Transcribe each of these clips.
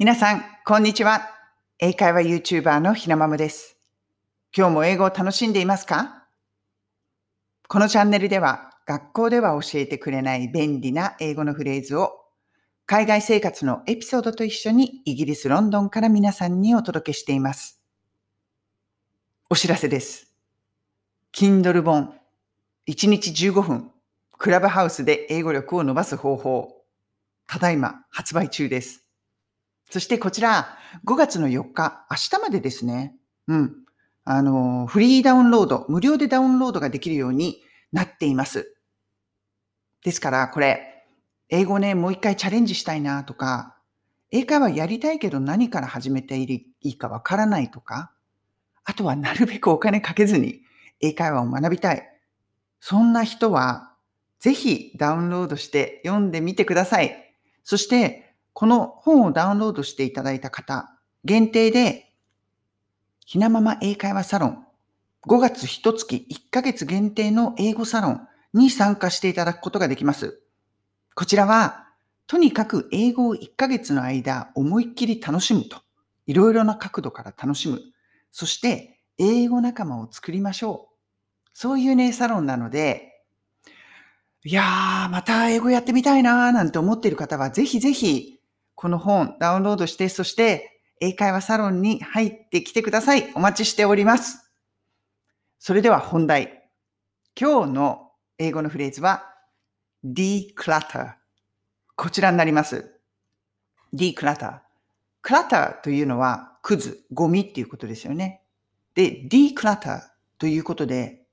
皆さん、こんにちは。英会話 YouTuber のひなまむです。今日も英語を楽しんでいますか？このチャンネルでは、学校では教えてくれない便利な英語のフレーズを、海外生活のエピソードと一緒にイギリス・ロンドンから皆さんにお届けしています。お知らせです。Kindle 本、1日15分、クラブハウスで英語力を伸ばす方法、ただいま発売中です。そしてこちら、5月の4日、明日までですね。うん。あの、フリーダウンロード、無料でダウンロードができるようになっています。ですから、これ、英語ね、もう一回チャレンジしたいなとか、英会話やりたいけど何から始めていいかわからないとか、あとはなるべくお金かけずに英会話を学びたい。そんな人は、ぜひダウンロードして読んでみてください。そして、この本をダウンロードしていただいた方、限定で、ひなまま英会話サロン、5月1月1ヶ月限定の英語サロンに参加していただくことができます。こちらは、とにかく英語を1ヶ月の間思いっきり楽しむと。いろいろな角度から楽しむ。そして、英語仲間を作りましょう。そういうね、サロンなので、いやー、また英語やってみたいなーなんて思っている方は、ぜひぜひこの本ダウンロードして、そして英会話サロンに入ってきてください。お待ちしております。それでは本題。今日の英語のフレーズは declutter。こちらになります。declutter。clutter というのはクズ、ゴミっていうことですよね。で、declutter ということで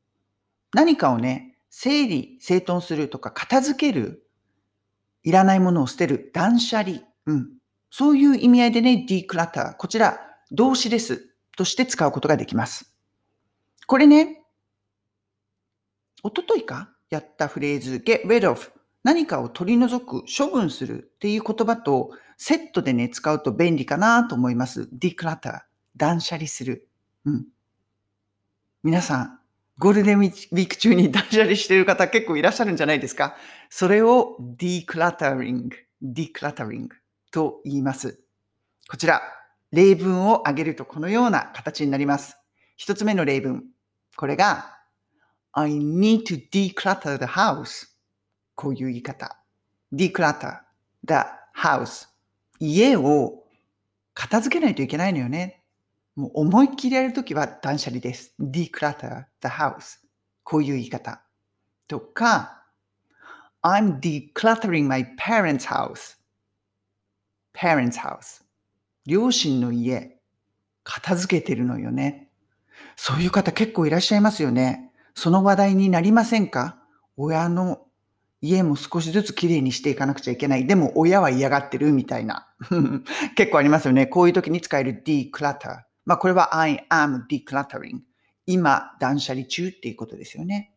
何かをね、整理、整頓するとか片付ける、いらないものを捨てる、断捨離うん。そういう意味合いでね、declutter。こちら、動詞です。として使うことができます。これね、おとといかやったフレーズ、get rid of。何かを取り除く、処分するっていう言葉とセットでね、使うと便利かなと思います。declutter。断捨離する。うん。皆さん、ゴールデンウィーク中に断捨離している方結構いらっしゃるんじゃないですか？それを decluttering。decluttering。と言います。こちら、例文を挙げるとこのような形になります。一つ目の例文。これが、I need to declutter the house. こういう言い方。declutter the house. 家を片付けないといけないのよね。もう思いっきりやるときは断捨離です。declutter the house. こういう言い方。とか、I'm decluttering my parents' house. Parents house 両親の家片付けてるのよね。そういう方結構いらっしゃいますよね。その話題になりませんか？親の家も少しずつきれいにしていかなくちゃいけない。でも親は嫌がってるみたいな。結構ありますよね。こういう時に使える declutter。まあこれは I am decluttering。今断捨離中っていうことですよね。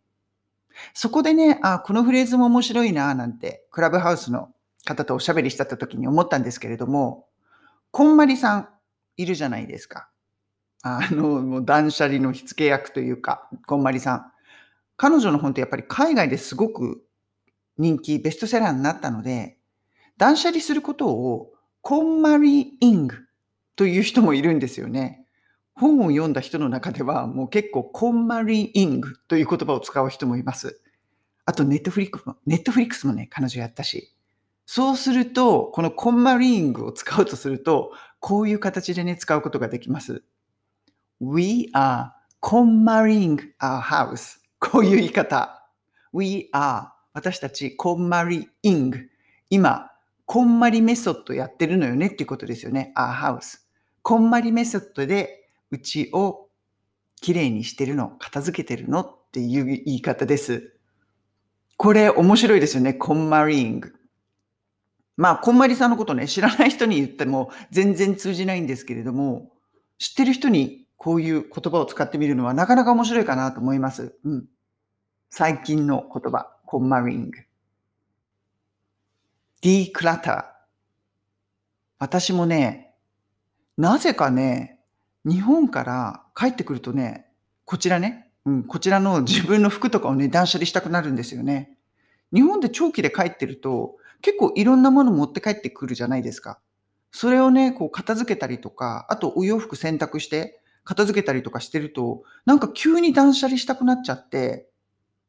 そこでね、あ、このフレーズも面白いななんて、クラブハウスの方とおしゃべりした時に思ったんですけれども、こんまりさんいるじゃないですか。あの、もう断捨離の火付け役というか、こんまりさん。彼女の本ってやっぱり海外ですごく人気、ベストセラーになったので、断捨離することをこんまりイングという人もいるんですよね。本を読んだ人の中ではもう結構こんまりイングという言葉を使う人もいます。あとネットフリックスも、ネットフリックスもね、彼女やったし。そうすると、このコンマリングを使うとすると、こういう形でね、使うことができます。We are commaring our house. こういう言い方。We are 私たちコンマリイング。今、こんまりメソッドやってるのよねっていうことですよね。our house。こんまりメソッドでうちをきれいにしてるの、片付けてるのっていう言い方です。これ面白いですよね。コンマリング。まあ、こんまりさんのことね、知らない人に言っても全然通じないんですけれども、知ってる人にこういう言葉を使ってみるのはなかなか面白いかなと思います。うん。最近の言葉、コンマリング。declutter。私もね、なぜかね、日本から帰ってくるとね、こちらね、うん、こちらの自分の服とかをね、断捨離したくなるんですよね。日本で長期で帰ってると、結構いろんなもの持って帰ってくるじゃないですか。それをね、こう片付けたりとか、あとお洋服洗濯して片付けたりとかしてると、なんか急に断捨離したくなっちゃって、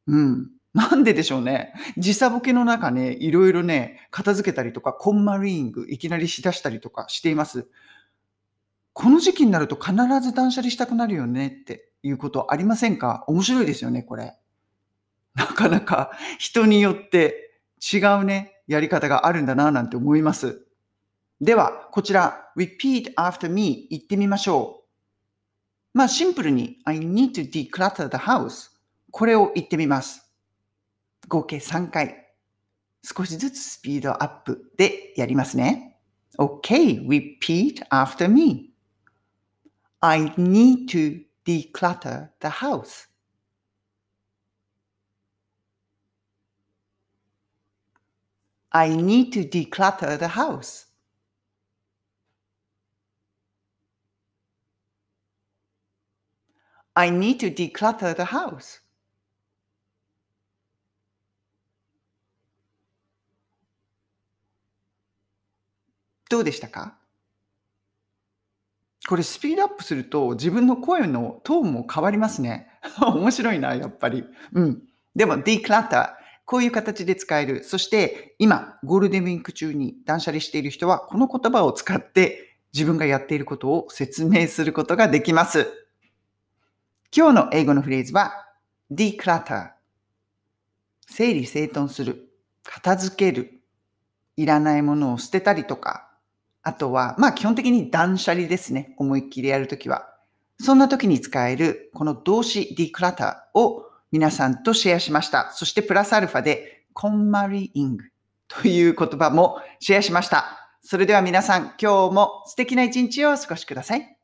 うん。なんででしょうね。時差ボケの中ね、いろいろね、片付けたりとか、コンマリーングいきなりしだしたりとかしています。この時期になると必ず断捨離したくなるよねっていうことありませんか？面白いですよね、これ。なかなか人によって違うね、やり方があるんだななんて思います。では、こちら、repeat after me 言ってみましょう。まあ、シンプルに I need to declutter the house これを言ってみます。合計3回。少しずつスピードアップでやりますね。Okay, repeat after me. I need to declutter the house. I need to declutter the house. I need to declutter the house. どうでしたかこれスピードアップすると自分の声のトーンも変わりますね。面白いな、やっぱり。うん。でも declutter、こういう形で使える。そして今、ゴールデンウィーク中に断捨離している人は、この言葉を使って自分がやっていることを説明することができます。今日の英語のフレーズは declutter。整理整頓する。片付ける。いらないものを捨てたりとか、あとは、まあ基本的に断捨離ですね。思いっきりやるときは。そんな時に使えるこの動詞 declutter を皆さんとシェアしました。そしてプラスアルファでコンマリイングという言葉もシェアしました。それでは皆さん今日も素敵な一日をお過ごしください。